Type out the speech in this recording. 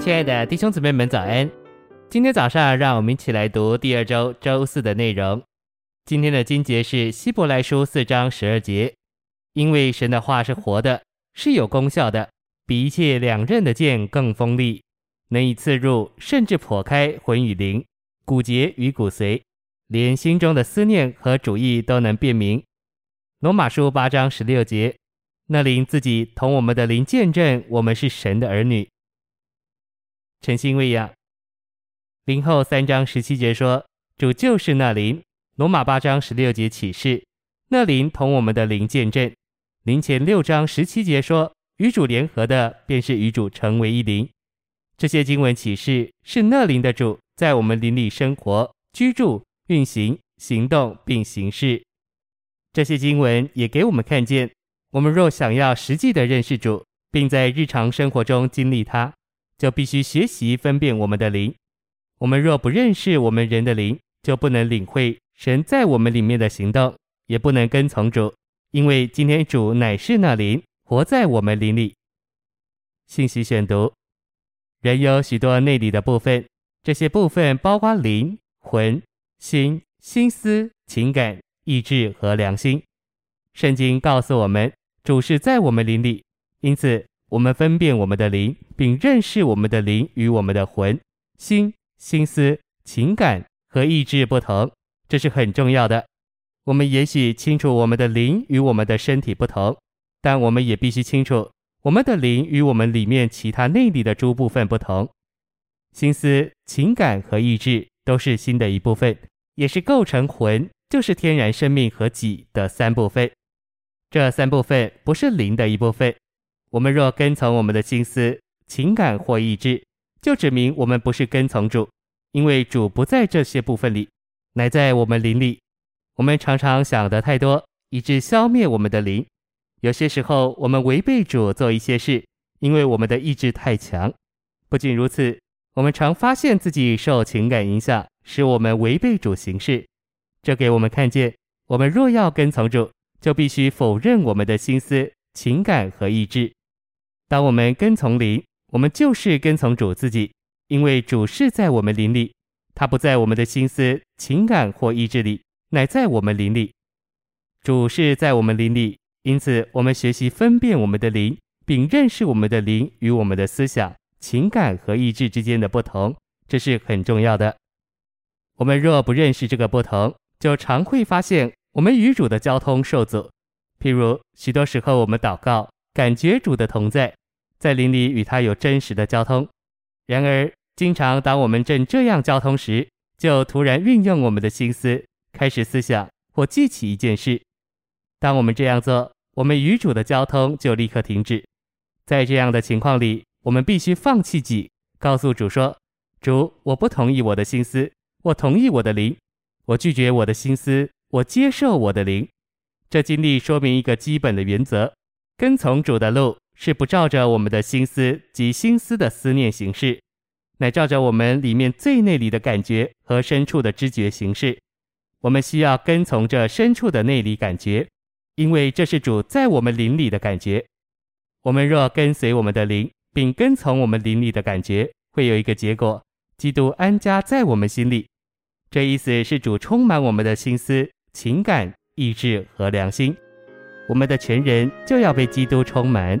亲爱的弟兄姊妹们，早安！今天早上，让我们一起来读第二周周四的内容。今天的经节是希伯来书四章十二节，因为神的话是活的，是有功效的，比一切两刃的剑更锋利，能以刺入，甚至剖开魂与灵、骨节与骨髓，连心中的思念和主意都能辨明。罗马书八章十六节，那灵自己同我们的灵见证，我们是神的儿女。晨星喂养，林后三章十七节说，主就是那灵。罗马八章十六节启示，那灵同我们的灵见证。林前六章十七节说，与主联合的，便是与主成为一灵。这些经文启示是那灵的主在我们灵里生活、居住、运行、行动并行事。这些经文也给我们看见，我们若想要实际的认识主，并在日常生活中经历他。就必须学习分辨我们的灵。我们若不认识我们人的灵，就不能领会神在我们里面的行动，也不能跟从主。因为今天主乃是那灵，活在我们灵里。信息选读：人有许多内里的部分，这些部分包括灵、魂、心、心思、情感、意志和良心。圣经告诉我们，主是在我们灵里，因此。我们分辨我们的灵，并认识我们的灵与我们的魂、心、心思、情感和意志不同，这是很重要的。我们也许清楚我们的灵与我们的身体不同，但我们也必须清楚我们的灵与我们里面其他内里的诸部分不同。心思、情感和意志都是心的一部分，也是构成魂，就是天然生命和己的三部分。这三部分不是灵的一部分。我们若跟从我们的心思、情感或意志，就指明我们不是跟从主，因为主不在这些部分里，乃在我们灵里。我们常常想得太多，以致消灭我们的灵。有些时候，我们违背主做一些事，因为我们的意志太强。不仅如此，我们常发现自己受情感影响，使我们违背主行事。这给我们看见，我们若要跟从主，就必须否认我们的心思、情感和意志。当我们跟从灵，我们就是跟从主自己，因为主是在我们灵里，他不在我们的心思、情感或意志里，乃在我们灵里。主是在我们灵里，因此我们学习分辨我们的灵，并认识我们的灵与我们的思想、情感和意志之间的不同，这是很重要的。我们若不认识这个不同，就常会发现我们与主的交通受阻。譬如许多时候我们祷告，感觉主的同在。在灵里与他有真实的交通。然而，经常当我们正这样交通时，就突然运用我们的心思，开始思想或记起一件事。当我们这样做，我们与主的交通就立刻停止。在这样的情况里，我们必须放弃己，告诉主说：“主，我不同意我的心思，我同意我的灵。我拒绝我的心思，我接受我的灵。”这经历说明一个基本的原则：跟从主的路。是不照着我们的心思及心思的思念行事，乃照着我们里面最内里的感觉和深处的知觉行事。我们需要跟从这深处的内里感觉，因为这是主在我们灵里的感觉。我们若跟随我们的灵，并跟从我们灵里的感觉，会有一个结果：基督安家在我们心里。这意思是主充满我们的心思、情感、意志和良心，我们的全人就要被基督充满。